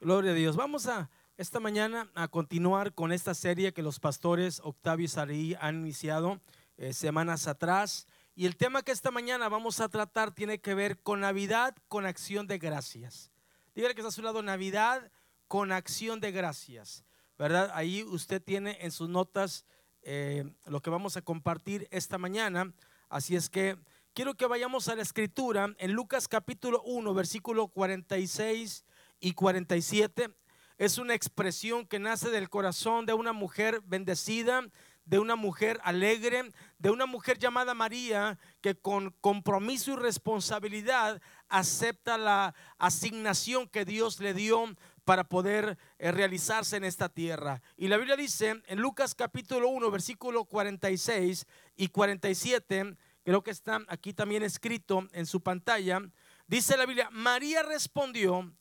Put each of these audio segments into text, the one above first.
Gloria a Dios. Vamos a esta mañana a continuar con esta serie que los pastores Octavio y Sarí han iniciado eh, semanas atrás. Y el tema que esta mañana vamos a tratar tiene que ver con Navidad con acción de gracias. Dígale que está a su lado Navidad con acción de gracias. ¿Verdad? Ahí usted tiene en sus notas eh, lo que vamos a compartir esta mañana. Así es que quiero que vayamos a la escritura en Lucas capítulo 1, versículo 46 y 47 es una expresión que nace del corazón de una mujer bendecida, de una mujer alegre, de una mujer llamada María, que con compromiso y responsabilidad acepta la asignación que Dios le dio para poder eh, realizarse en esta tierra. Y la Biblia dice en Lucas capítulo 1, versículo 46 y 47, creo que está aquí también escrito en su pantalla, dice la Biblia, María respondió,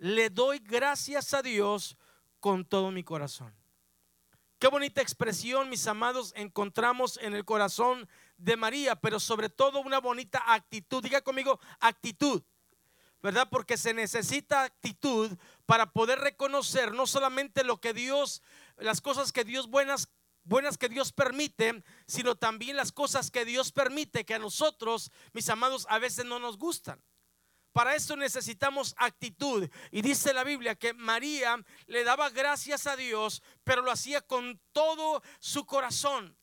le doy gracias a Dios con todo mi corazón. Qué bonita expresión, mis amados, encontramos en el corazón de María, pero sobre todo una bonita actitud. Diga conmigo, actitud. ¿Verdad? Porque se necesita actitud para poder reconocer no solamente lo que Dios, las cosas que Dios buenas buenas que Dios permite, sino también las cosas que Dios permite que a nosotros, mis amados, a veces no nos gustan. Para eso necesitamos actitud. Y dice la Biblia que María le daba gracias a Dios, pero lo hacía con todo su corazón.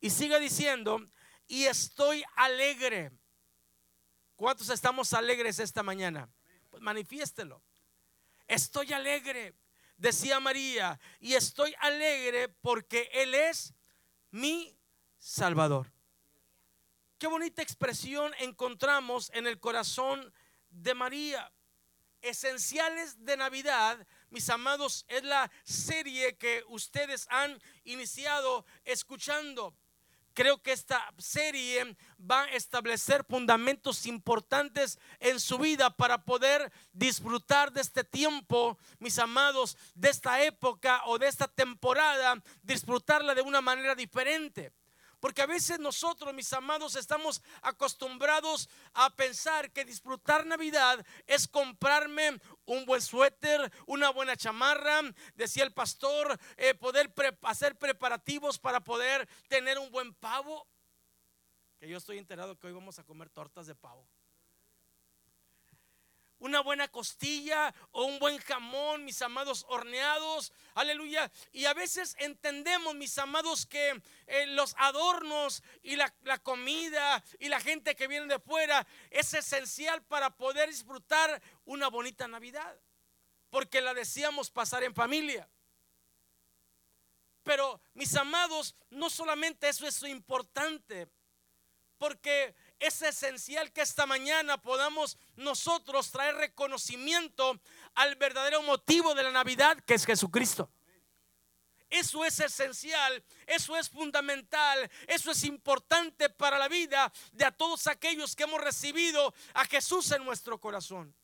Y sigue diciendo, y estoy alegre. ¿Cuántos estamos alegres esta mañana? Pues manifiéstelo. Estoy alegre, decía María, y estoy alegre porque Él es mi Salvador. Qué bonita expresión encontramos en el corazón de María. Esenciales de Navidad, mis amados, es la serie que ustedes han iniciado escuchando. Creo que esta serie va a establecer fundamentos importantes en su vida para poder disfrutar de este tiempo, mis amados, de esta época o de esta temporada, disfrutarla de una manera diferente. Porque a veces nosotros, mis amados, estamos acostumbrados a pensar que disfrutar Navidad es comprarme un buen suéter, una buena chamarra, decía el pastor, eh, poder hacer preparativos para poder tener un buen pavo. Que yo estoy enterado que hoy vamos a comer tortas de pavo una buena costilla o un buen jamón, mis amados horneados, aleluya. Y a veces entendemos, mis amados, que eh, los adornos y la, la, comida y la gente que viene de fuera es esencial para poder disfrutar una bonita Navidad, porque la decíamos pasar en familia. Pero, mis amados, no solamente eso es importante, porque es esencial que esta mañana podamos nosotros traer reconocimiento al verdadero motivo de la Navidad, que es Jesucristo. Eso es esencial, eso es fundamental, eso es importante para la vida de a todos aquellos que hemos recibido a Jesús en nuestro corazón.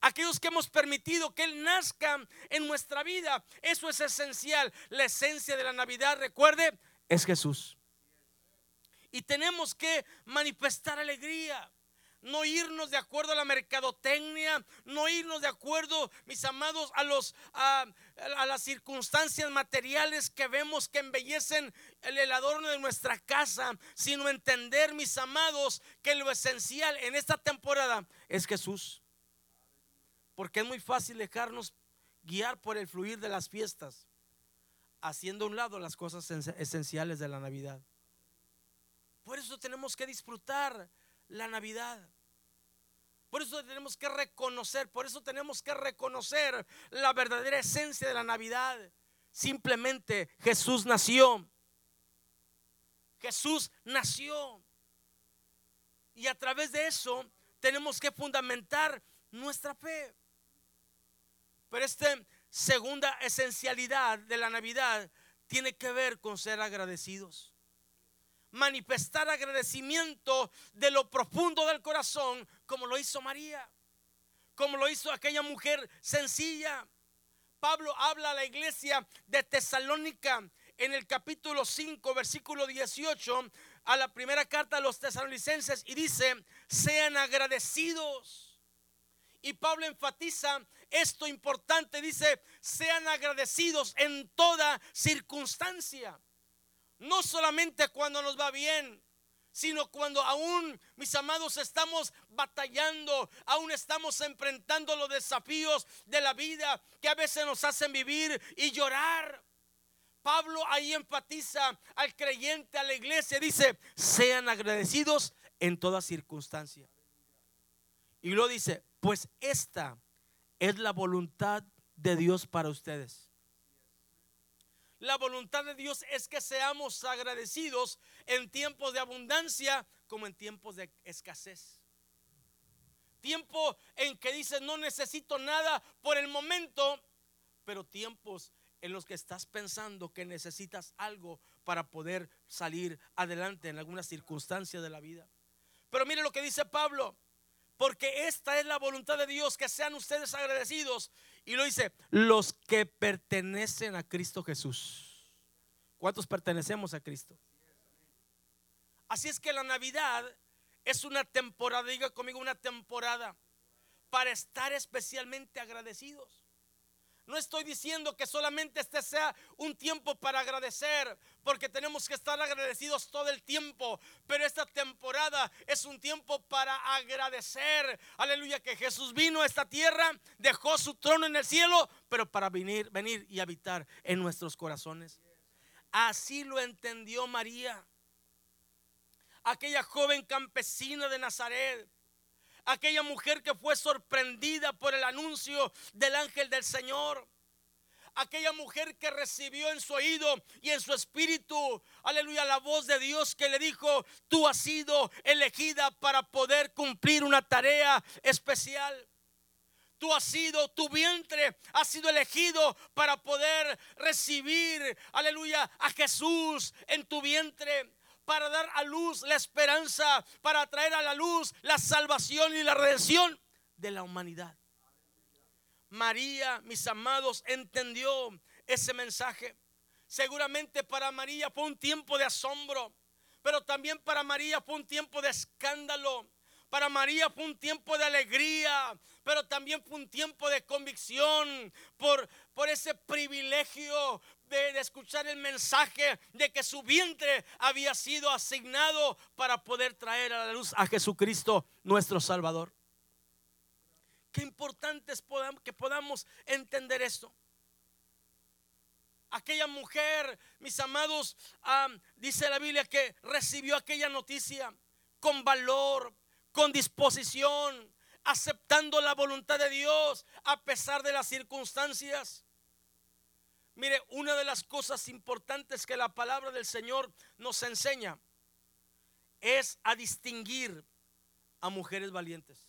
Aquellos que hemos permitido que Él nazca en nuestra vida, eso es esencial. La esencia de la Navidad, recuerde, es Jesús. Y tenemos que manifestar alegría. No irnos de acuerdo a la mercadotecnia, no irnos de acuerdo, mis amados, a, los, a, las circunstancias materiales que vemos que embellecen el, el adorno de nuestra casa, sino entender, mis amados, que lo esencial en esta temporada es Jesús. Porque es muy fácil dejarnos guiar por el fluir de las fiestas, haciendo a un lado las cosas esenciales de la Navidad. Por eso tenemos que disfrutar la Navidad. Por eso tenemos que reconocer, por eso tenemos que reconocer la verdadera esencia de la Navidad. Simplemente Jesús nació. Jesús nació. Y a través de eso tenemos que fundamentar nuestra fe. Pero esta segunda esencialidad de la Navidad tiene que ver con ser agradecidos manifestar agradecimiento de lo profundo del corazón, como lo hizo María, como lo hizo aquella mujer sencilla. Pablo habla a la iglesia de Tesalónica en el capítulo 5, versículo 18, a la primera carta a los tesalonicenses y dice, sean agradecidos. Y Pablo enfatiza esto importante, dice, sean agradecidos en toda circunstancia. No solamente cuando nos va bien, sino cuando aún, mis amados, estamos batallando, aún estamos enfrentando los desafíos de la vida que a veces nos hacen vivir y llorar. Pablo ahí enfatiza al creyente, a la iglesia, dice, sean agradecidos en toda circunstancia. Y lo dice, pues esta es la voluntad de Dios para ustedes. La voluntad de Dios es que seamos agradecidos en tiempos de abundancia como en tiempos de escasez. Tiempo en que dices no necesito nada por el momento, pero tiempos en los que estás pensando que necesitas algo para poder salir adelante en alguna circunstancia de la vida. Pero mire lo que dice Pablo, porque esta es la voluntad de Dios, que sean ustedes agradecidos. Y lo dice, los que pertenecen a Cristo Jesús. ¿Cuántos pertenecemos a Cristo? Así es que la Navidad es una temporada, diga conmigo, una temporada para estar especialmente agradecidos. No estoy diciendo que solamente este sea un tiempo para agradecer, porque tenemos que estar agradecidos todo el tiempo. Pero esta temporada es un tiempo para agradecer. Aleluya, que Jesús vino a esta tierra, dejó su trono en el cielo, pero para venir, venir y habitar en nuestros corazones. Así lo entendió María, aquella joven campesina de Nazaret aquella mujer que fue sorprendida por el anuncio del ángel del Señor. Aquella mujer que recibió en su oído y en su espíritu, aleluya, la voz de Dios que le dijo, tú has sido elegida para poder cumplir una tarea especial. Tú has sido, tu vientre ha sido elegido para poder recibir, aleluya, a Jesús en tu vientre para dar a luz la esperanza, para traer a la luz la salvación y la redención de la humanidad. María, mis amados, entendió ese mensaje. Seguramente para María fue un tiempo de asombro, pero también para María fue un tiempo de escándalo. Para María fue un tiempo de alegría, pero también fue un tiempo de convicción por, por ese privilegio, de, escuchar el mensaje de que su vientre había sido asignado para poder traer a la luz a Jesucristo nuestro Salvador. Qué importante es que podamos entender esto. Aquella mujer, mis amados, dice la Biblia que recibió aquella noticia con valor, con disposición, aceptando la voluntad de Dios a pesar de las circunstancias. Mire, una de las cosas importantes que la palabra del Señor nos enseña es a distinguir a mujeres valientes.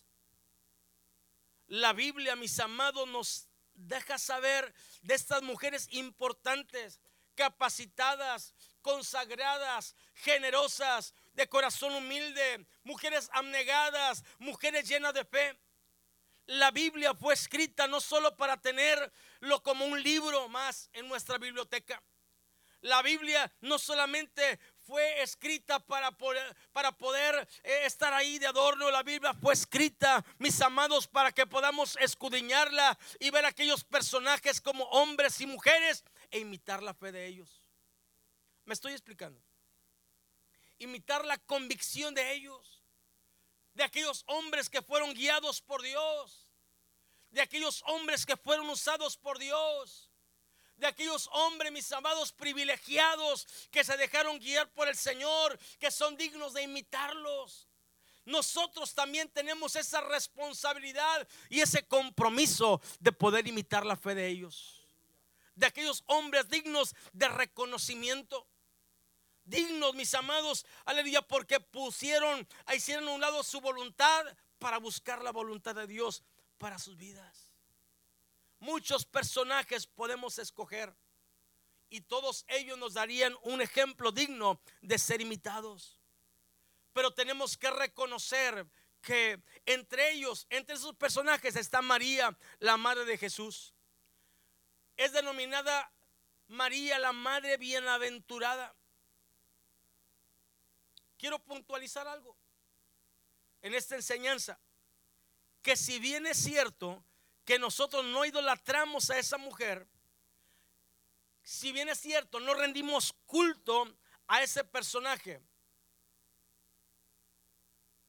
La Biblia, mis amados, nos deja saber de estas mujeres importantes, capacitadas, consagradas, generosas, de corazón humilde, mujeres abnegadas, mujeres llenas de fe. La Biblia fue escrita no solo para tenerlo como un libro más en nuestra biblioteca. La Biblia no solamente fue escrita para poder, para poder eh, estar ahí de adorno. La Biblia fue escrita, mis amados, para que podamos escudriñarla y ver aquellos personajes como hombres y mujeres e imitar la fe de ellos. ¿Me estoy explicando? Imitar la convicción de ellos de aquellos hombres que fueron guiados por Dios, de aquellos hombres que fueron usados por Dios, de aquellos hombres, mis amados, privilegiados que se dejaron guiar por el Señor, que son dignos de imitarlos. Nosotros también tenemos esa responsabilidad y ese compromiso de poder imitar la fe de ellos, de aquellos hombres dignos de reconocimiento dignos, mis amados, aleluya, porque pusieron, hicieron a un lado su voluntad para buscar la voluntad de Dios para sus vidas. Muchos personajes podemos escoger y todos ellos nos darían un ejemplo digno de ser imitados. Pero tenemos que reconocer que entre ellos, entre esos personajes está María, la madre de Jesús. Es denominada María, la madre bienaventurada quiero puntualizar algo en esta enseñanza. Que si bien es cierto que nosotros no idolatramos a esa mujer, si bien es cierto, no rendimos culto a ese personaje.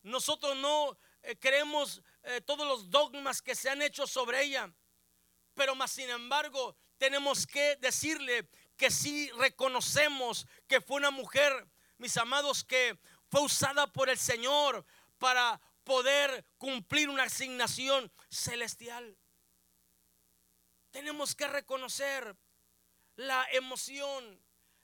Nosotros no eh, creemos eh, todos los dogmas que se han hecho sobre ella, pero más sin embargo tenemos que decirle que sí reconocemos que fue una mujer, mis amados, que fue usada por el Señor para poder cumplir una asignación celestial. Tenemos que reconocer la emoción,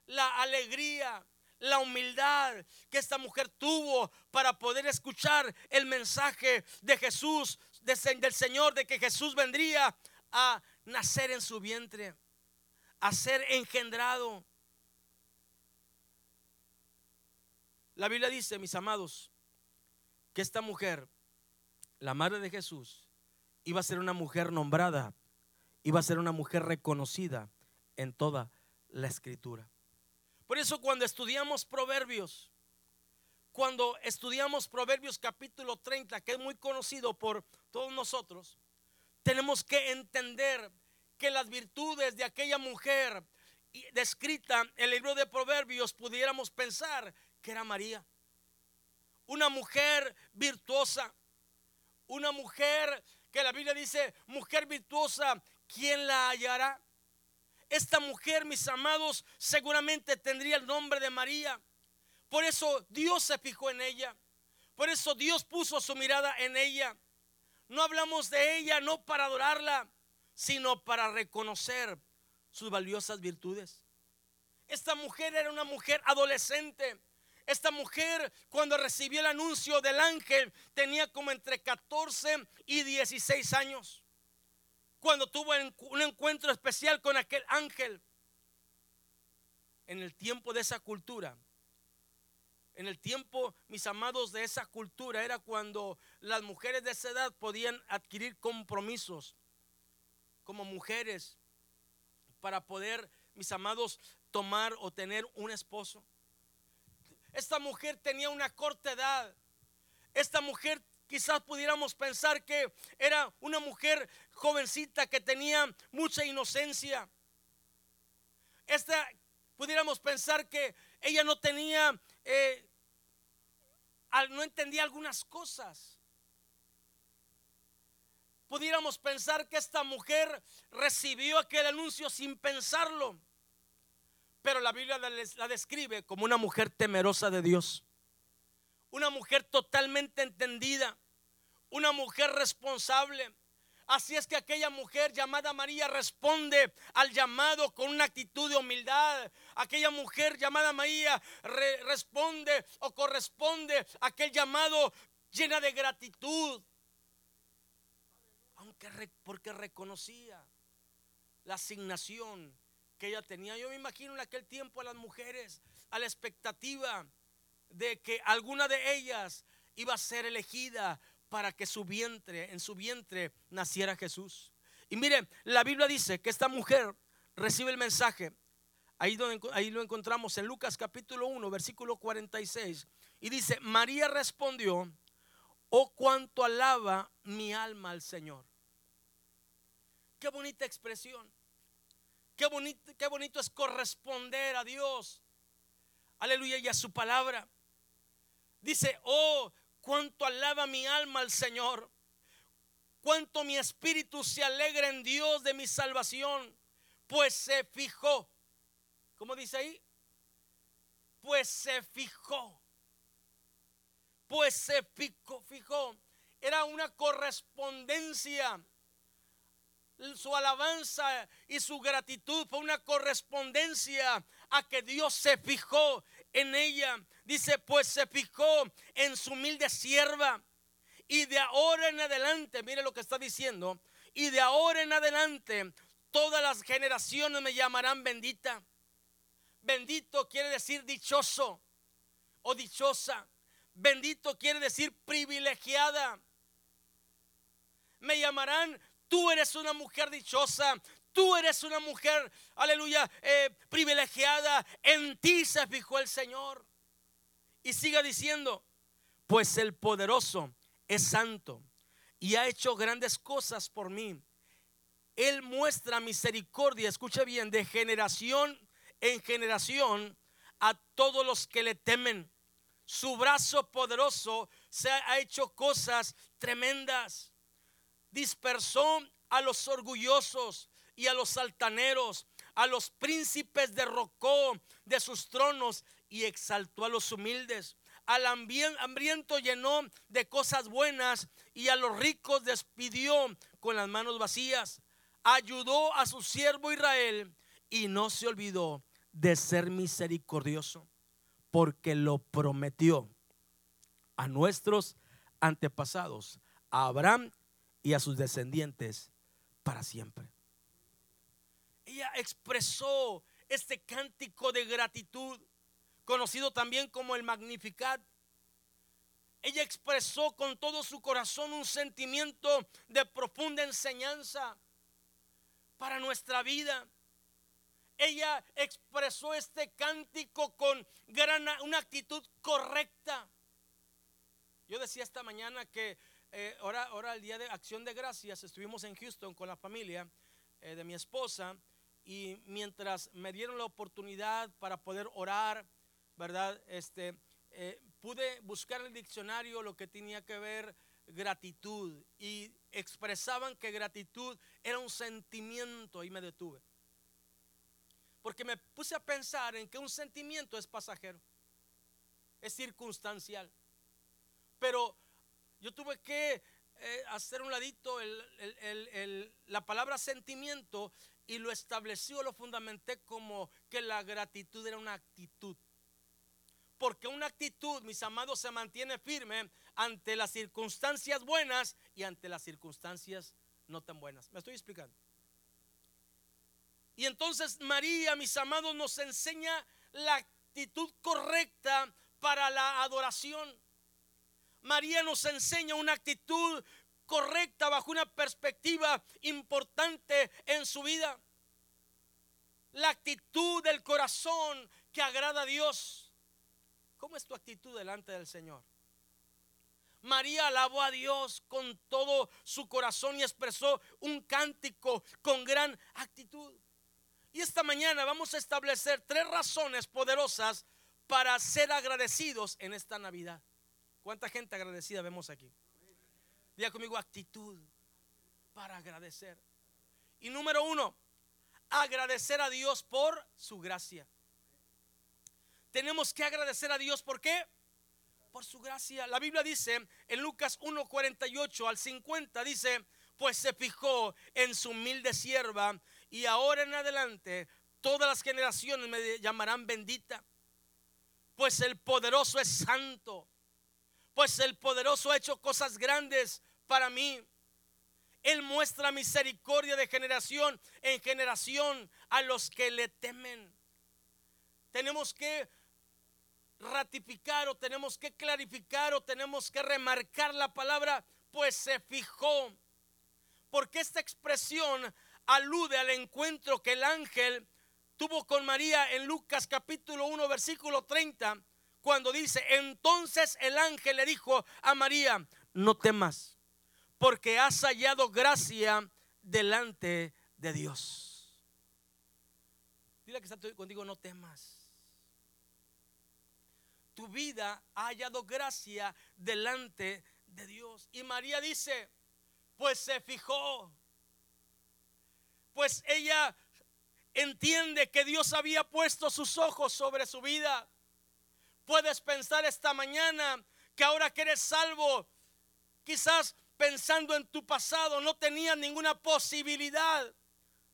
la alegría, la humildad que esta mujer tuvo para poder escuchar el mensaje de Jesús, del Señor, de que Jesús vendría a nacer en su vientre, a ser engendrado. La Biblia dice, mis amados, que esta mujer, la madre de Jesús, iba a ser una mujer nombrada, iba a ser una mujer reconocida en toda la escritura. Por eso cuando estudiamos Proverbios, cuando estudiamos Proverbios capítulo 30, que es muy conocido por todos nosotros, tenemos que entender que las virtudes de aquella mujer descrita en el libro de Proverbios pudiéramos pensar que era María. Una mujer virtuosa, una mujer que la Biblia dice, mujer virtuosa, ¿quién la hallará? Esta mujer, mis amados, seguramente tendría el nombre de María. Por eso Dios se fijó en ella. Por eso Dios puso su mirada en ella. No hablamos de ella no para adorarla, sino para reconocer sus valiosas virtudes. Esta mujer era una mujer adolescente. Esta mujer cuando recibió el anuncio del ángel tenía como entre 14 y 16 años cuando tuvo un encuentro especial con aquel ángel. En el tiempo de esa cultura, en el tiempo, mis amados, de esa cultura, era cuando las mujeres de esa edad podían adquirir compromisos como mujeres para poder, mis amados, tomar o tener un esposo. Esta mujer tenía una corta edad. Esta mujer quizás pudiéramos pensar que era una mujer jovencita que tenía mucha inocencia. Esta pudiéramos pensar que ella no tenía, eh, no entendía algunas cosas. Pudiéramos pensar que esta mujer recibió aquel anuncio sin pensarlo. Pero la Biblia la describe como una mujer temerosa de Dios una mujer totalmente entendida, una mujer responsable. Así es que aquella mujer llamada María responde al llamado con una actitud de humildad. Aquella mujer llamada María responde o corresponde a aquel llamado llena de gratitud. Aunque porque reconocía la asignación que ella tenía. Yo me imagino en aquel tiempo a las mujeres a la expectativa de que alguna de ellas iba a ser elegida para que su vientre, en su vientre naciera Jesús. Y mire, la Biblia dice que esta mujer recibe el mensaje. Ahí, donde, ahí lo encontramos en Lucas capítulo 1, versículo 46. Y dice, María respondió, oh cuánto alaba mi alma al Señor. Qué bonita expresión. Qué bonito, qué bonito es corresponder a Dios. Aleluya y a su palabra. Dice, oh, cuánto alaba mi alma al Señor. Cuánto mi espíritu se alegra en Dios de mi salvación. Pues se fijó. ¿Cómo dice ahí? Pues se fijó. Pues se fijó, fijó. Era una correspondencia su alabanza y su gratitud fue una correspondencia a que Dios se fijó en ella. Dice, pues se fijó en su humilde sierva. Y de ahora en adelante, mire lo que está diciendo, y de ahora en adelante todas las generaciones me llamarán bendita. Bendito quiere decir dichoso o dichosa. Bendito quiere decir privilegiada. Me llamarán, tú eres una mujer dichosa, Tú eres una mujer, aleluya, eh, privilegiada. En ti se fijó el Señor. Y siga diciendo, pues el poderoso es santo y ha hecho grandes cosas por mí. Él muestra misericordia, escucha bien, de generación en generación a todos los que le temen. Su brazo poderoso se ha hecho cosas tremendas. Dispersó a los orgullosos y a los altaneros, a los príncipes derrocó de sus tronos y exaltó a los humildes. Al hambriento llenó de cosas buenas y a los ricos despidió con las manos vacías. Ayudó a su siervo Israel y no se olvidó de ser misericordioso porque lo prometió a nuestros antepasados, a Abraham y a sus descendientes para siempre. Ella expresó este cántico de gratitud, conocido también como el Magnificat. Ella expresó con todo su corazón un sentimiento de profunda enseñanza para nuestra vida. Ella expresó este cántico con gran, una actitud correcta. Yo decía esta mañana que eh, ahora, ahora el día de acción de gracias estuvimos en Houston con la familia eh, de mi esposa y mientras me dieron la oportunidad para poder orar, ¿verdad? Este, eh, pude buscar en el diccionario lo que tenía que ver gratitud y expresaban que gratitud era un sentimiento y me detuve. Porque me puse a pensar en que un sentimiento es pasajero, es circunstancial. Pero yo tuve que eh, hacer un ladito la palabra sentimiento y lo estableció, lo fundamenté como que la gratitud era una actitud. Porque una actitud, mis amados, se mantiene firme ante las circunstancias buenas y ante las circunstancias no tan buenas. ¿Me estoy explicando? Y entonces María, mis amados, nos enseña la actitud correcta para la adoración. María nos enseña una actitud correcta bajo una perspectiva importante en su vida. La actitud del corazón que agrada a Dios. ¿Cómo es tu actitud delante del Señor? María alabó a Dios con todo su corazón y expresó un cántico con gran actitud. Y esta mañana vamos a establecer tres razones poderosas para ser agradecidos en esta Navidad. ¿Cuánta gente agradecida vemos aquí? Diga conmigo actitud para agradecer. Y número uno, agradecer a Dios por su gracia. Tenemos que agradecer a Dios por qué? Por su gracia. La Biblia dice en Lucas 1:48 al 50 dice, pues se fijó en su humilde sierva y ahora en adelante todas las generaciones me llamarán bendita. Pues el poderoso es santo pues el poderoso ha hecho cosas grandes para mí. Él muestra misericordia de generación en generación a los que le temen. Tenemos que ratificar o tenemos que clarificar o tenemos que remarcar la palabra, pues se fijó. Porque esta expresión alude al encuentro que el ángel tuvo con María en Lucas capítulo 1 versículo 30 cuando dice, entonces el ángel le dijo a María, no temas, porque has hallado gracia delante de Dios. Dile que está contigo, no temas. Tu vida ha hallado gracia delante de Dios. Y María dice, pues se fijó, pues ella entiende que Dios había puesto sus ojos sobre su vida Puedes pensar esta mañana que ahora que eres salvo, quizás pensando en tu pasado, no tenías ninguna posibilidad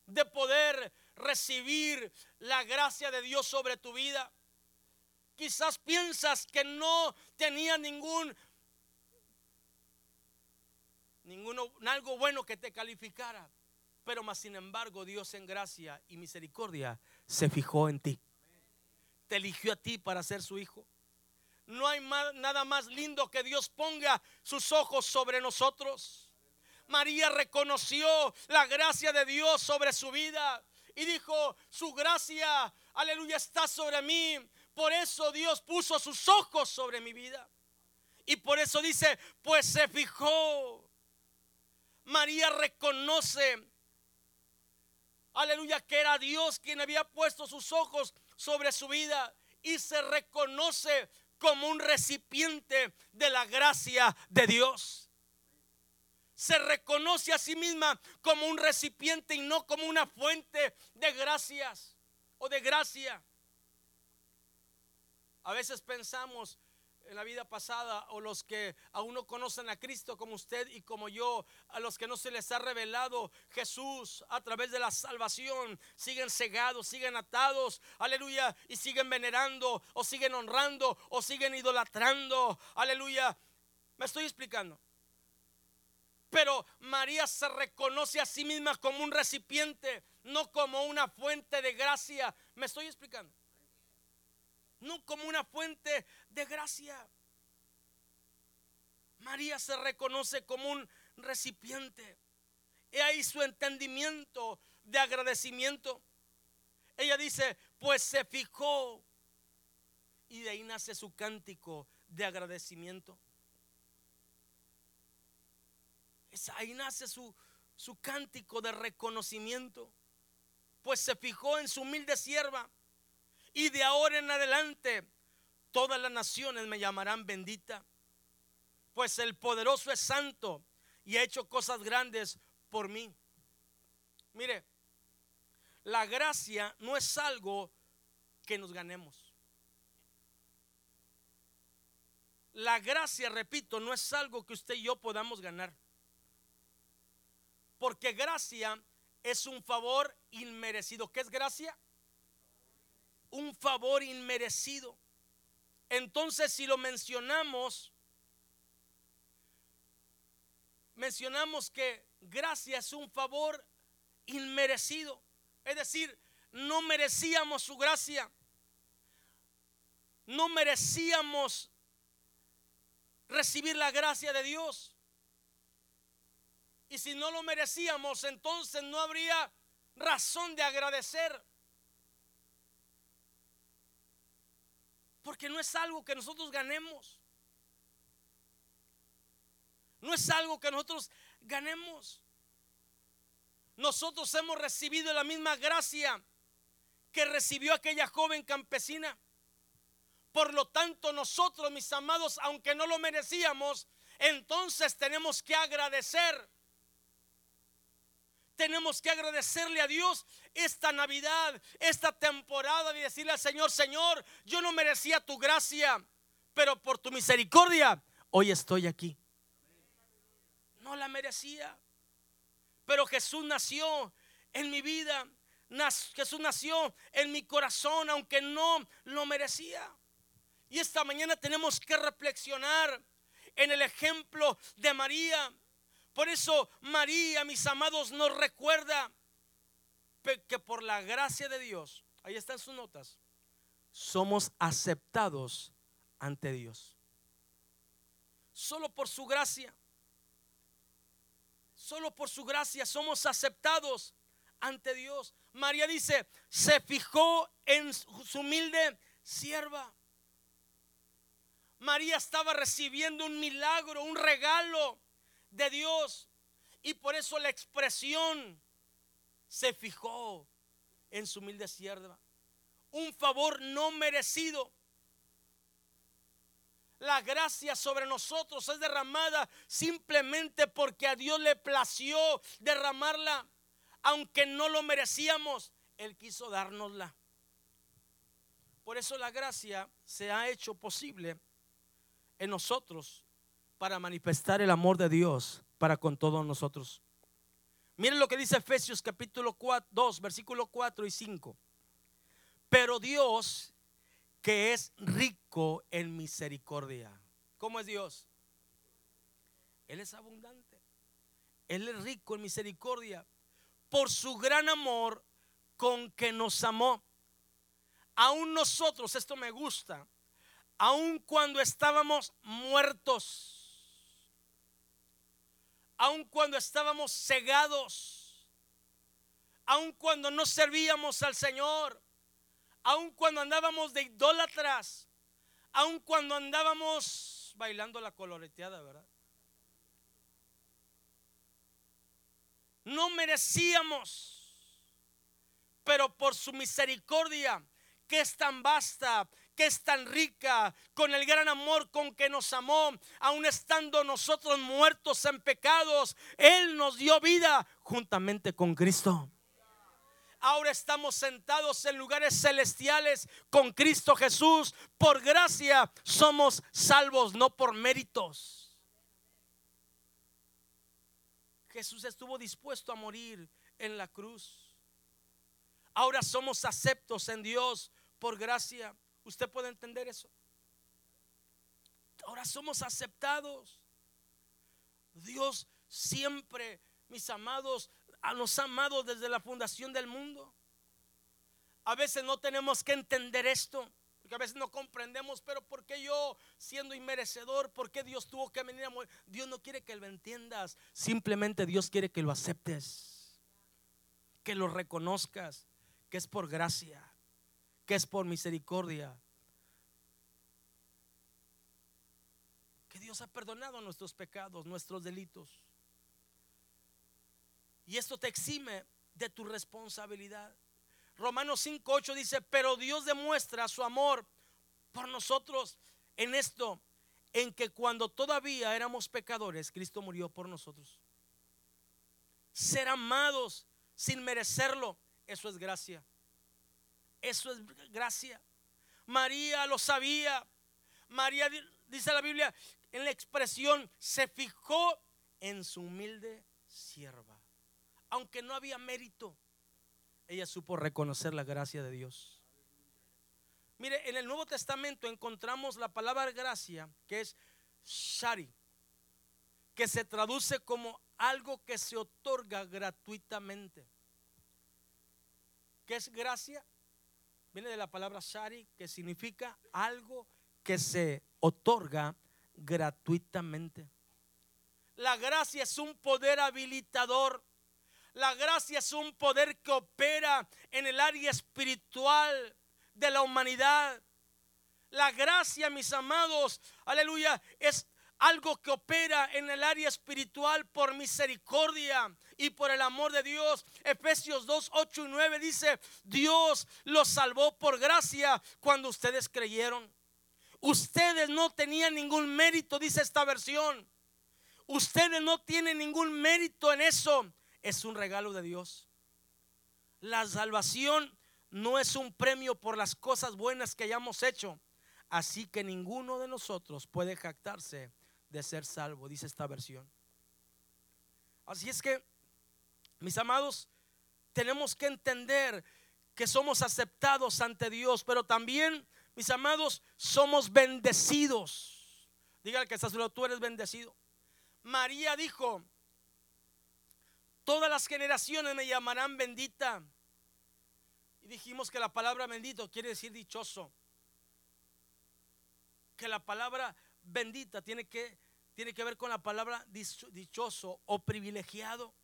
de poder recibir la gracia de Dios sobre tu vida. Quizás piensas que no tenía ningún ninguno algo bueno que te calificara, pero más sin embargo Dios en gracia y misericordia se fijó en ti te eligió a ti para ser su hijo. No hay nada más lindo que Dios ponga sus ojos sobre nosotros. María reconoció la gracia de Dios sobre su vida y dijo, su gracia, aleluya, está sobre mí. Por eso Dios puso sus ojos sobre mi vida. Y por eso dice, pues se fijó. María reconoce aleluya, que era Dios quien había puesto sus ojos sobre su vida y se reconoce como un recipiente de la gracia de Dios. Se reconoce a sí misma como un recipiente y no como una fuente de gracias o de gracia. A veces pensamos, en la vida pasada o los que aún no conocen a Cristo como usted y como yo, a los que no se les ha revelado Jesús a través de la salvación, siguen cegados, siguen atados, aleluya, y siguen venerando o siguen honrando o siguen idolatrando, aleluya. Me estoy explicando. Pero María se reconoce a sí misma como un recipiente, no como una fuente de gracia. Me estoy explicando no como una fuente de gracia. María se reconoce como un recipiente. Y ahí su entendimiento de agradecimiento. Ella dice, pues se fijó. Y de ahí nace su cántico de agradecimiento. ahí nace su, su cántico de reconocimiento. Pues se fijó en su humilde sierva y de ahora en adelante todas las naciones me llamarán bendita, pues el poderoso es santo y ha hecho cosas grandes por mí. Mire, la gracia no es algo que nos ganemos. La gracia, repito, no es algo que usted y yo podamos ganar. Porque gracia es un favor inmerecido. ¿Qué es gracia? Un favor inmerecido. Entonces, si lo mencionamos, mencionamos que gracia es un favor inmerecido. Es decir, no merecíamos su gracia. No merecíamos recibir la gracia de Dios. Y si no lo merecíamos, entonces no habría razón de agradecer. Porque no es algo que nosotros ganemos. No es algo que nosotros ganemos. Nosotros hemos recibido la misma gracia que recibió aquella joven campesina. Por lo tanto, nosotros, mis amados, aunque no lo merecíamos, entonces tenemos que agradecer tenemos que agradecerle a Dios esta Navidad, esta temporada y decirle al Señor, Señor, yo no merecía tu gracia, pero por tu misericordia, hoy estoy aquí. No la merecía, pero Jesús nació en mi vida, Jesús nació en mi corazón, aunque no lo merecía. Y esta mañana tenemos que reflexionar en el ejemplo de María por eso María, mis amados, nos recuerda que por la gracia de Dios, ahí están sus notas, somos aceptados ante Dios. Solo por su gracia, solo por su gracia somos aceptados ante Dios. María dice, se fijó en su humilde sierva. María estaba recibiendo un milagro, un regalo de Dios. Y por eso la expresión se fijó en su humilde sierva. Un favor no merecido. La gracia sobre nosotros es derramada simplemente porque a Dios le plació derramarla. Aunque no lo merecíamos, Él quiso dárnosla. Por eso la gracia se ha hecho posible en nosotros para manifestar el amor de Dios para con todos nosotros. Miren lo que dice Efesios capítulo 2, versículo 4 y 5. Pero Dios, que es rico en misericordia. ¿Cómo es Dios? Él es abundante. Él es rico en misericordia. Por su gran amor con que nos amó. Aún nosotros, esto me gusta, aun cuando estábamos muertos aun cuando estábamos cegados, aun cuando no servíamos al Señor, aun cuando andábamos de idólatras, aun cuando andábamos bailando la coloreteada, ¿verdad? No merecíamos pero por su misericordia, que es tan vasta, que es tan rica, con el gran amor con que nos amó, aun estando nosotros muertos en pecados, Él nos dio vida juntamente con Cristo. Ahora estamos sentados en lugares celestiales con Cristo Jesús. Por gracia somos salvos, no por méritos. Jesús estuvo dispuesto a morir en la cruz. Ahora somos aceptos en Dios por gracia. ¿Usted puede entender eso? Ahora somos aceptados. Dios siempre, mis amados, nos ha amado desde la fundación del mundo. A veces no tenemos que entender esto, porque a veces no comprendemos, pero ¿por qué yo siendo inmerecedor? ¿Por qué Dios tuvo que venir a morir? Dios no quiere que lo entiendas, simplemente Dios quiere que lo aceptes, que lo reconozcas, que es por gracia, que es por misericordia. Que Dios ha perdonado nuestros pecados, nuestros delitos. Y esto te exime de tu responsabilidad. Romanos 5:8 dice, pero Dios demuestra su amor por nosotros en esto, en que cuando todavía éramos pecadores, Cristo murió por nosotros. Ser amados sin merecerlo, eso es gracia. Eso es gracia. María lo sabía. María dice la Biblia en la expresión, se fijó en su humilde sierva aunque no había mérito, ella supo reconocer la gracia de Dios. Mire, en el Nuevo Testamento encontramos la palabra gracia, que es shari, que se traduce como algo que se otorga gratuitamente. ¿Qué es gracia? Viene de la palabra shari, que significa algo que se otorga gratuitamente. La gracia es un poder habilitador la gracia es un poder que opera en el área espiritual de la humanidad. La gracia, mis amados, aleluya, es algo que opera en el área espiritual por misericordia y por el amor de Dios. Efesios 2, 8 y 9 dice, Dios los salvó por gracia cuando ustedes creyeron. Ustedes no tenían ningún mérito, dice esta versión. Ustedes no tienen ningún mérito en eso es un regalo de Dios. La salvación no es un premio por las cosas buenas que hayamos hecho. Así que ninguno de nosotros puede jactarse de ser salvo, dice esta versión. Así es que, mis amados, tenemos que entender que somos aceptados ante Dios, pero también, mis amados, somos bendecidos. Dígale que estás tú eres bendecido. María dijo, Todas las generaciones me llamarán bendita. Y dijimos que la palabra bendito quiere decir dichoso. Que la palabra bendita tiene que, tiene que ver con la palabra dichoso o privilegiado.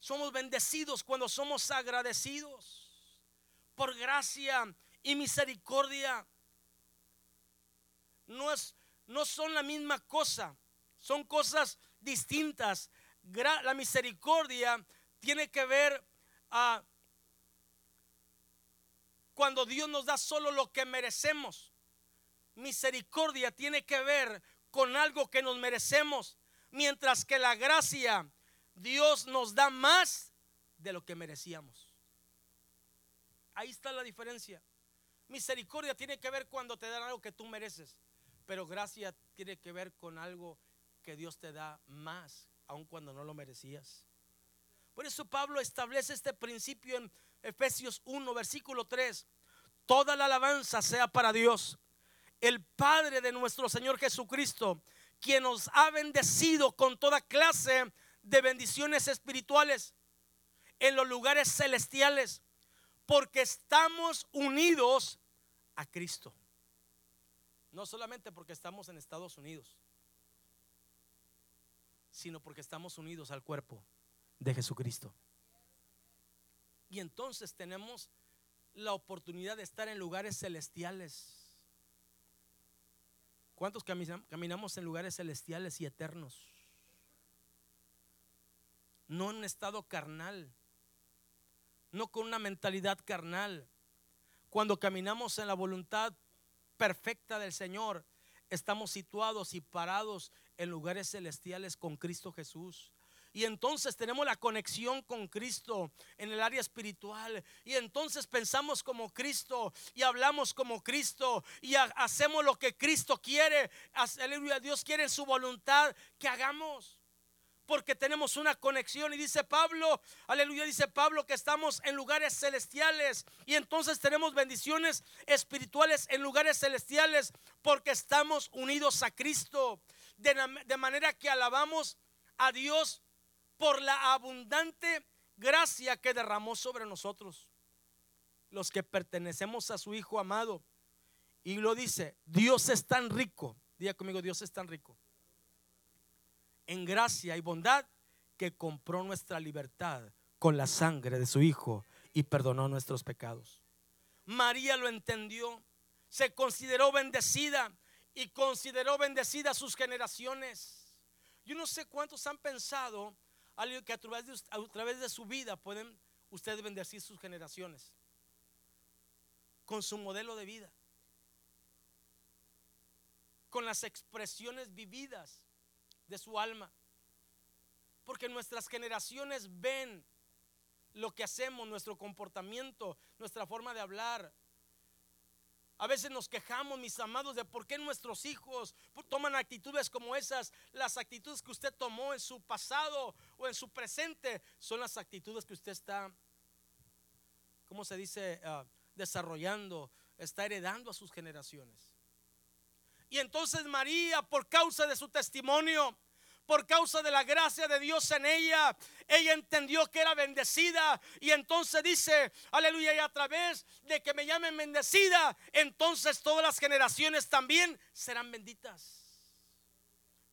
Somos bendecidos cuando somos agradecidos por gracia y misericordia. No, es, no son la misma cosa, son cosas distintas la misericordia tiene que ver a cuando Dios nos da solo lo que merecemos. Misericordia tiene que ver con algo que nos merecemos, mientras que la gracia Dios nos da más de lo que merecíamos. Ahí está la diferencia. Misericordia tiene que ver cuando te dan algo que tú mereces, pero gracia tiene que ver con algo que Dios te da más aun cuando no lo merecías. Por eso Pablo establece este principio en Efesios 1, versículo 3. Toda la alabanza sea para Dios, el Padre de nuestro Señor Jesucristo, quien nos ha bendecido con toda clase de bendiciones espirituales en los lugares celestiales, porque estamos unidos a Cristo. No solamente porque estamos en Estados Unidos, sino porque estamos unidos al cuerpo de Jesucristo. Y entonces tenemos la oportunidad de estar en lugares celestiales. ¿Cuántos caminamos en lugares celestiales y eternos? No en un estado carnal, no con una mentalidad carnal. Cuando caminamos en la voluntad perfecta del Señor, estamos situados y parados en lugares celestiales con Cristo Jesús. Y entonces tenemos la conexión con Cristo en el área espiritual. Y entonces pensamos como Cristo y hablamos como Cristo y hacemos lo que Cristo quiere. Aleluya, Dios quiere en su voluntad que hagamos porque tenemos una conexión. Y dice Pablo, aleluya, dice Pablo que estamos en lugares celestiales. Y entonces tenemos bendiciones espirituales en lugares celestiales porque estamos unidos a Cristo. De, manera que alabamos a Dios por la abundante gracia que derramó sobre nosotros, los que pertenecemos a su Hijo amado. Y lo dice, Dios es tan rico. Diga conmigo, Dios es tan rico en gracia y bondad que compró nuestra libertad con la sangre de su Hijo y perdonó nuestros pecados. María lo entendió, se consideró bendecida y consideró bendecida sus generaciones. Yo no sé cuántos han pensado que a través, de, a través de su vida pueden ustedes bendecir sus generaciones con su modelo de vida, con las expresiones vividas de su alma. Porque nuestras generaciones ven lo que hacemos, nuestro comportamiento, nuestra forma de hablar. A veces nos quejamos, mis amados, de por qué nuestros hijos toman actitudes como esas. Las actitudes que usted tomó en su pasado o en su presente son las actitudes que usted está, ¿cómo se dice? Ah, desarrollando, está heredando a sus generaciones. Y entonces María, por causa de su testimonio, por causa de la gracia de Dios en ella, ella entendió que era bendecida y entonces dice, aleluya, y a través de que me llamen bendecida, entonces todas las generaciones también serán benditas.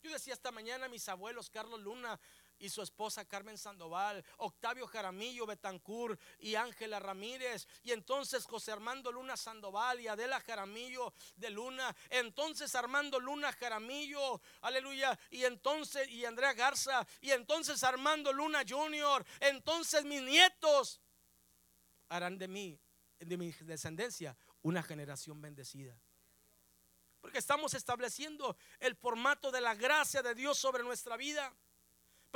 Yo decía esta mañana a mis abuelos, Carlos Luna, y su esposa Carmen Sandoval, Octavio Jaramillo Betancur y Ángela Ramírez, y entonces José Armando Luna Sandoval y Adela Jaramillo de Luna, entonces Armando Luna Jaramillo, aleluya, y entonces y Andrea Garza, y entonces Armando Luna Junior, entonces mis nietos harán de mí, de mi descendencia, una generación bendecida. Porque estamos estableciendo el formato de la gracia de Dios sobre nuestra vida.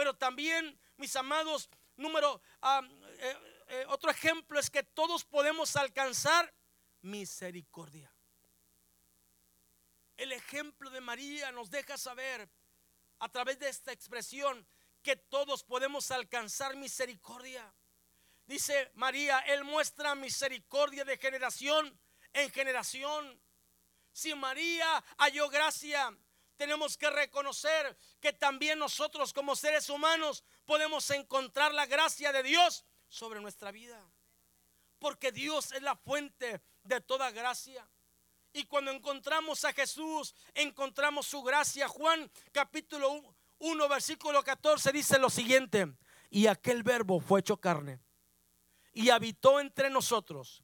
Pero también, mis amados, número, eh, eh, otro ejemplo es que todos podemos alcanzar misericordia. El ejemplo de María nos deja saber a través de esta expresión que todos podemos alcanzar misericordia. Dice María, Él muestra misericordia de generación en generación. Si María halló gracia tenemos que reconocer que también nosotros como seres humanos podemos encontrar la gracia de Dios sobre nuestra vida. Porque Dios es la fuente de toda gracia. Y cuando encontramos a Jesús, encontramos su gracia. Juan capítulo 1, versículo 14 dice lo siguiente. Y aquel verbo fue hecho carne y habitó entre nosotros.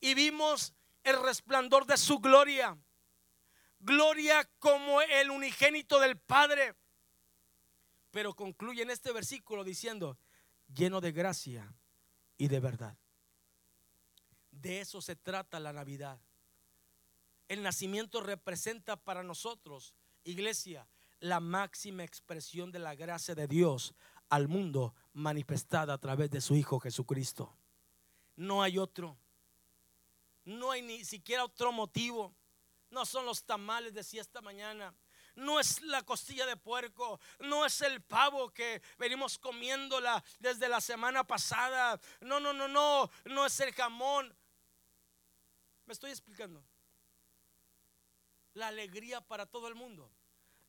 Y vimos el resplandor de su gloria gloria como el unigénito del Padre. Pero concluye en este versículo diciendo, lleno de gracia y de verdad. De eso se trata la Navidad. El nacimiento representa para nosotros, iglesia, la máxima expresión de la gracia de Dios al mundo manifestada a través de su Hijo Jesucristo. No hay otro. No hay ni siquiera otro motivo. No son los tamales, decía esta mañana. No es la costilla de puerco, no es el pavo que venimos comiéndola desde la semana pasada. No, no, no, no, no es el jamón. Me estoy explicando. La alegría para todo el mundo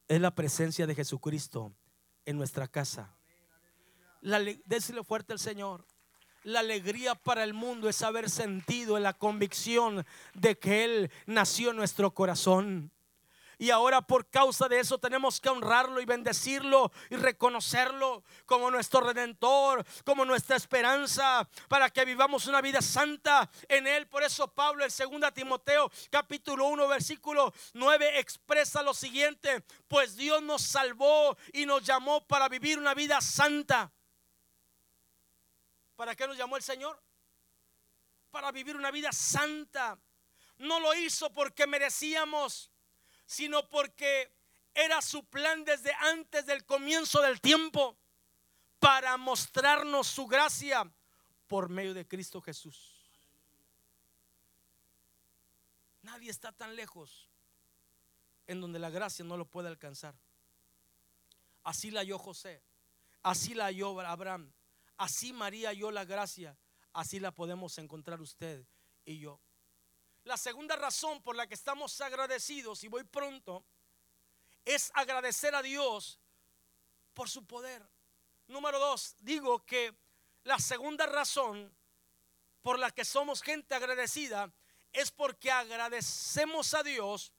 es la presencia de Jesucristo en nuestra casa. La, fuerte al Señor. La alegría para el mundo es haber sentido en la convicción de que Él nació en nuestro corazón. Y ahora por causa de eso tenemos que honrarlo y bendecirlo y reconocerlo como nuestro redentor, como nuestra esperanza, para que vivamos una vida santa en Él. Por eso Pablo en 2 Timoteo capítulo 1 versículo 9 expresa lo siguiente, pues Dios nos salvó y nos llamó para vivir una vida santa. ¿Para qué nos llamó el Señor? para vivir una vida santa. No lo hizo porque merecíamos, sino porque era su plan desde antes del comienzo del tiempo para mostrarnos su gracia por medio de Cristo Jesús. Nadie está tan lejos en donde la gracia no lo puede alcanzar. Así la halló José, así la halló Abraham, así María halló la gracia, así la podemos encontrar usted y yo. La segunda razón por la que estamos agradecidos, y voy pronto, es agradecer a Dios por su poder. Número dos, digo que la segunda razón por la que somos gente agradecida es porque agradecemos a Dios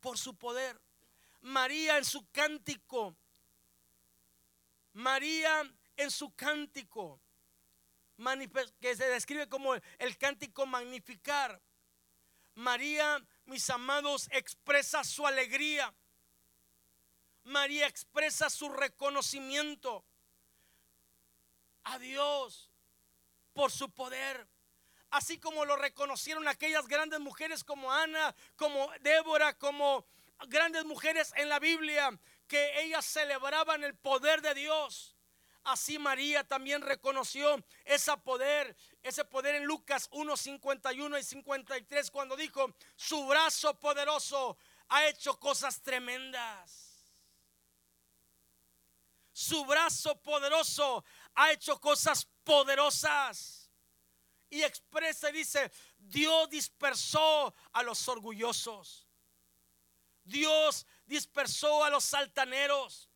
por su poder. María en su cántico, María en su cántico, que se describe como el cántico magnificar. María, mis amados, expresa su alegría. María expresa su reconocimiento a Dios por su poder así como lo reconocieron aquellas grandes mujeres como Ana, como Débora, como grandes mujeres en la Biblia, que ellas celebraban el poder de Dios. Así María también reconoció ese poder, ese poder en Lucas 1, 51 y 53 cuando dijo, su brazo poderoso ha hecho cosas tremendas. Su brazo poderoso ha hecho cosas poderosas y expresa y dice, Dios dispersó a los orgullosos. Dios dispersó a los altaneros.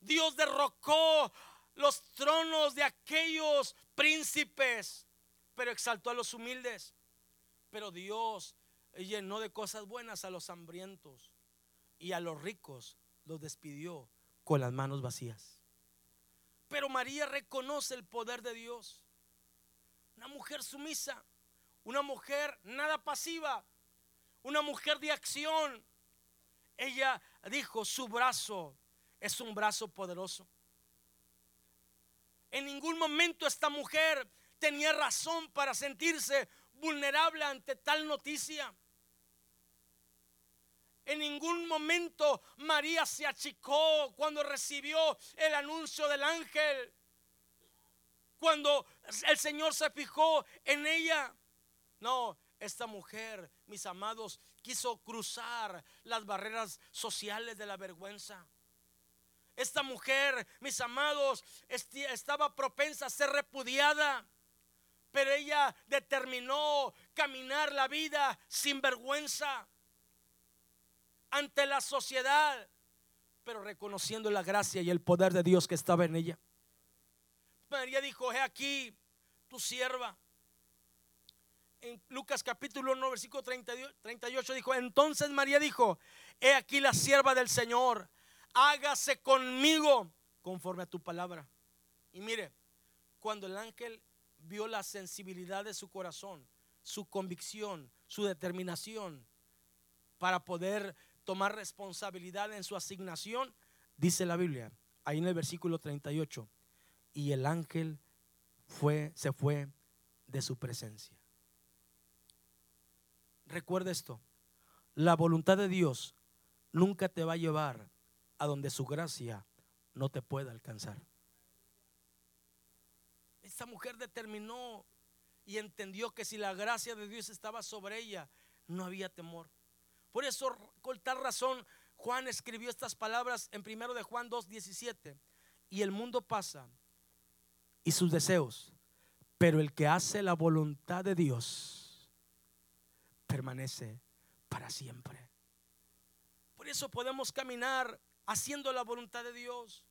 Dios derrocó los tronos de aquellos príncipes, pero exaltó a los humildes. Pero Dios llenó de cosas buenas a los hambrientos y a los ricos los despidió con las manos vacías. Pero María reconoce el poder de Dios. Una mujer sumisa, una mujer nada pasiva, una mujer de acción. Ella dijo, su brazo es un brazo poderoso. En ningún momento esta mujer tenía razón para sentirse vulnerable ante tal noticia. En ningún momento María se achicó cuando recibió el anuncio del ángel cuando el Señor se fijó en ella. No, esta mujer, mis amados, quiso cruzar las barreras sociales de la vergüenza. Esta mujer, mis amados, estaba propensa a ser repudiada. Pero ella determinó caminar la vida sin vergüenza ante la sociedad, pero reconociendo la gracia y el poder de Dios que estaba en ella. María dijo, he aquí tu sierva. En Lucas capítulo 1, versículo 38 dijo, entonces María dijo, he aquí la sierva del Señor, hágase conmigo conforme a tu palabra. Y mire, cuando el ángel vio la sensibilidad de su corazón, su convicción, su determinación para poder tomar responsabilidad en su asignación, dice la Biblia, ahí en el versículo 38, y el ángel fue, se fue de su presencia. Recuerda esto, la voluntad de Dios nunca te va a llevar a donde su gracia no te pueda alcanzar. Esta mujer determinó y entendió que si la gracia de Dios estaba sobre ella, no había temor. Por eso, con tal razón, Juan escribió estas palabras en primero de Juan 2:17. Y el mundo pasa y sus deseos. Pero el que hace la voluntad de Dios permanece para siempre. Por eso podemos caminar haciendo la voluntad de Dios.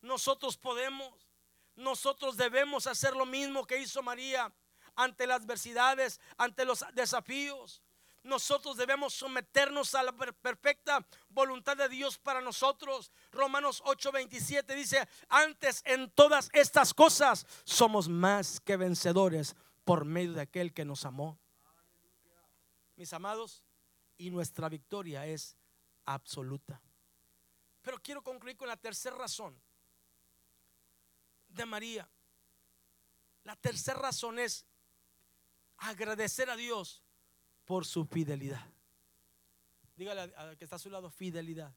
Nosotros podemos, nosotros debemos hacer lo mismo que hizo María ante las adversidades, ante los desafíos nosotros debemos someternos a la perfecta voluntad de Dios para nosotros. Romanos 8:27 dice, antes en todas estas cosas somos más que vencedores por medio de aquel que nos amó. Mis amados, y nuestra victoria es absoluta. Pero quiero concluir con la tercera razón de María. La tercera razón es agradecer a Dios por su fidelidad. Dígale a que está a su lado, fidelidad.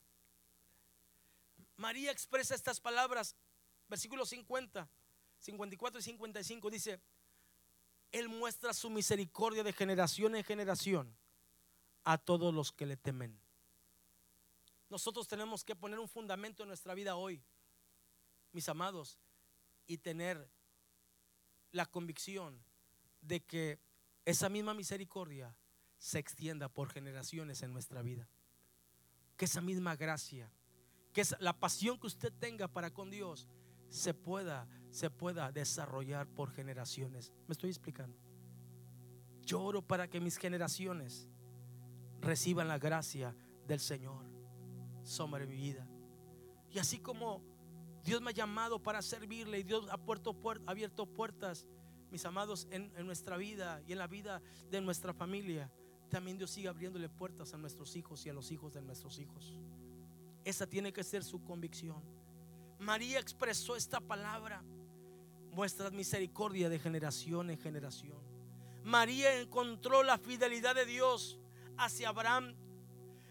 María expresa estas palabras, versículos 50, 54 y 55, dice, Él muestra su misericordia de generación en generación a todos los que le temen. Nosotros tenemos que poner un fundamento en nuestra vida hoy, mis amados, y tener la convicción de que esa misma misericordia se extienda por generaciones en nuestra vida. Que esa misma gracia, que la pasión que usted tenga para con Dios se pueda se pueda desarrollar por generaciones. ¿Me estoy explicando? Yo oro para que mis generaciones reciban la gracia del Señor sobre mi vida. Y así como Dios me ha llamado para servirle y Dios ha, puerto, abierto puertas, mis amados, en, en nuestra vida y en la vida de nuestra familia, también Dios sigue abriéndole puertas a nuestros hijos y a los hijos de nuestros hijos. Esa tiene que ser su convicción. María expresó esta palabra. Muestra misericordia de generación en generación. María encontró la fidelidad de Dios hacia Abraham,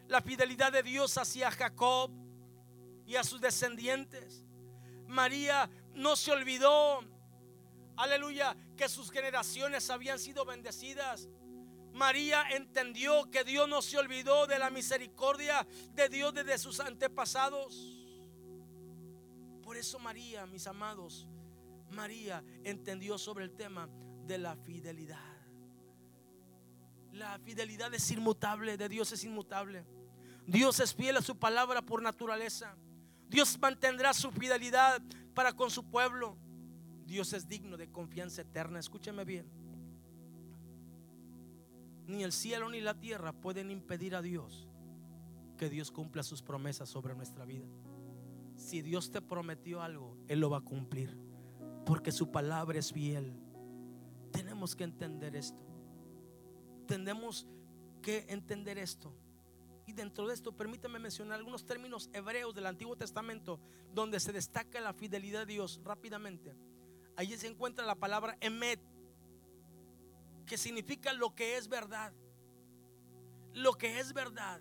la fidelidad de Dios hacia Jacob y a sus descendientes. María no se olvidó, aleluya, que sus generaciones habían sido bendecidas. María entendió que Dios no se olvidó de la misericordia de Dios desde sus antepasados. Por eso María, mis amados, María entendió sobre el tema de la fidelidad. La fidelidad es inmutable, de Dios es inmutable. Dios es fiel a su palabra por naturaleza. Dios mantendrá su fidelidad para con su pueblo. Dios es digno de confianza eterna. Escúcheme bien. Ni el cielo ni la tierra pueden impedir a Dios que Dios cumpla sus promesas sobre nuestra vida. Si Dios te prometió algo, Él lo va a cumplir. Porque su palabra es fiel. Tenemos que entender esto. Tenemos que entender esto. Y dentro de esto, permítame mencionar algunos términos hebreos del Antiguo Testamento donde se destaca la fidelidad de Dios rápidamente. Allí se encuentra la palabra emet, que significa lo que es verdad. Lo que es verdad.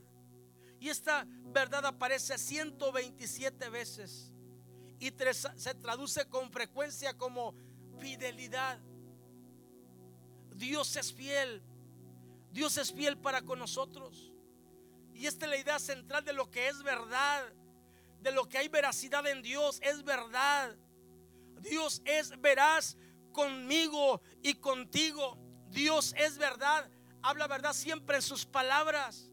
Y esta verdad aparece 127 veces y se traduce con frecuencia como fidelidad. Dios es fiel. Dios es fiel para con nosotros. Y esta es la idea central de lo que es verdad. De lo que hay veracidad en Dios. Es verdad. Dios es veraz conmigo y contigo. Dios es verdad, habla verdad siempre en sus palabras.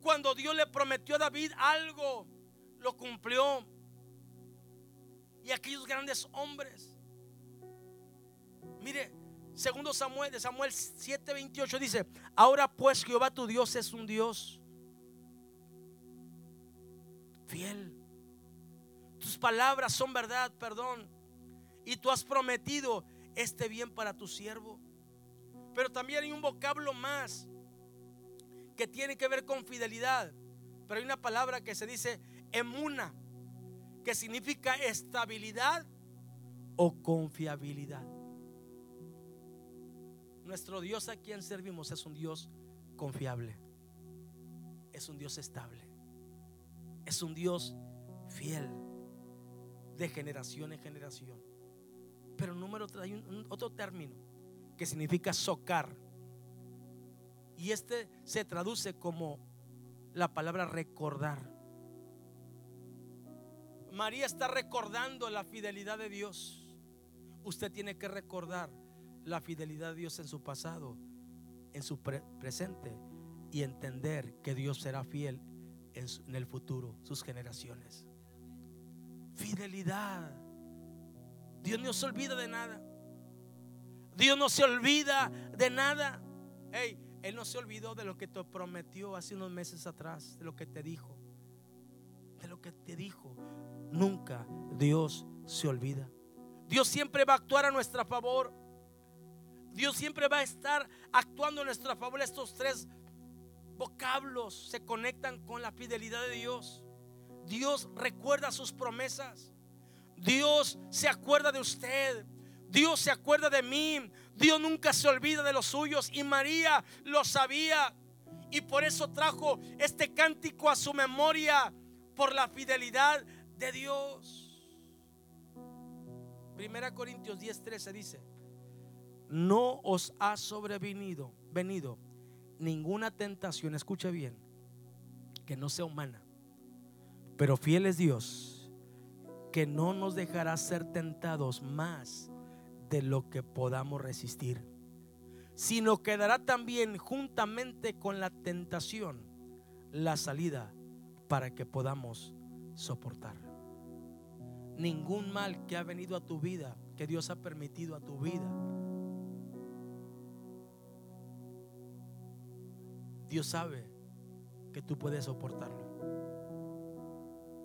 Cuando Dios le prometió a David algo, lo cumplió. Y aquellos grandes hombres. Mire, segundo Samuel de Samuel 7:28 dice, "Ahora pues Jehová tu Dios es un Dios fiel. Tus palabras son verdad, perdón. Y tú has prometido este bien para tu siervo. Pero también hay un vocablo más que tiene que ver con fidelidad. Pero hay una palabra que se dice emuna, que significa estabilidad o confiabilidad. Nuestro Dios a quien servimos es un Dios confiable. Es un Dios estable. Es un Dios fiel de generación en generación. Pero número hay otro término que significa socar. Y este se traduce como la palabra recordar. María está recordando la fidelidad de Dios. Usted tiene que recordar la fidelidad de Dios en su pasado, en su presente y entender que Dios será fiel en, en el futuro, sus generaciones. Fidelidad. Dios no se olvida de nada. Dios no se olvida de nada. Él no se olvidó de lo que te prometió hace unos meses atrás, de lo que te dijo. De lo que te dijo. Nunca Dios se olvida. Dios siempre va a actuar a nuestro favor. Dios siempre va a estar actuando a nuestro favor. Estos tres vocablos se conectan con la fidelidad de Dios. Dios recuerda sus promesas. Dios se acuerda de usted Dios se acuerda de mí. Dios nunca se olvida de los suyos. Y María lo sabía. Y por eso trajo este cántico a su memoria por la fidelidad de Dios. Primera Corintios 10:13 dice, no os ha sobrevenido venido ninguna tentación, escucha bien, que no sea humana, pero fiel es Dios, que no nos dejará ser tentados más de lo que podamos resistir, sino que dará también juntamente con la tentación la salida para que podamos soportar. Ningún mal que ha venido a tu vida, que Dios ha permitido a tu vida, Dios sabe que tú puedes soportarlo.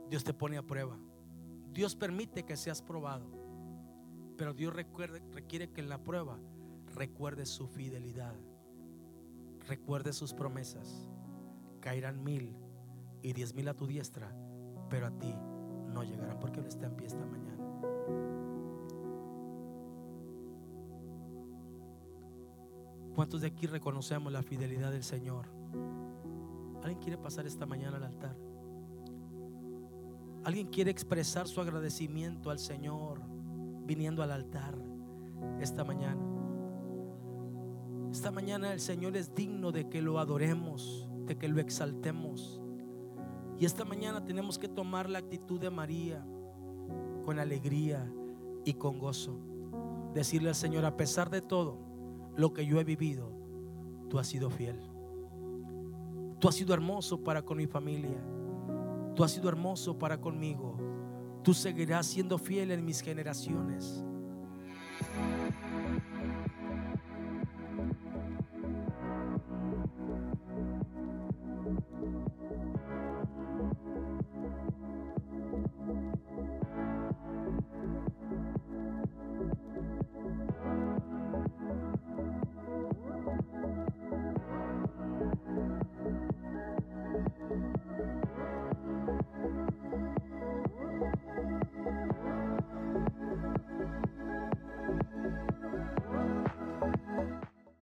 Dios te pone a prueba. Dios permite que seas probado. Pero Dios requiere que en la prueba recuerdes su fidelidad. Recuerdes sus promesas. Caerán mil y diez mil a tu diestra, pero a ti no llegarán porque Él está en pie esta mañana. ¿Cuántos de aquí reconocemos la fidelidad del Señor? ¿Alguien quiere pasar esta mañana al altar? ¿Alguien quiere expresar su agradecimiento al Señor viniendo al altar esta mañana? Esta mañana el Señor es digno de que lo adoremos, de que lo exaltemos. Y esta mañana tenemos que tomar la actitud de María con alegría y con gozo. Decirle al Señor, a pesar de todo lo que yo he vivido, tú has sido fiel. Tú has sido hermoso para con mi familia. Tú has sido hermoso para conmigo. Tú seguirás siendo fiel en mis generaciones.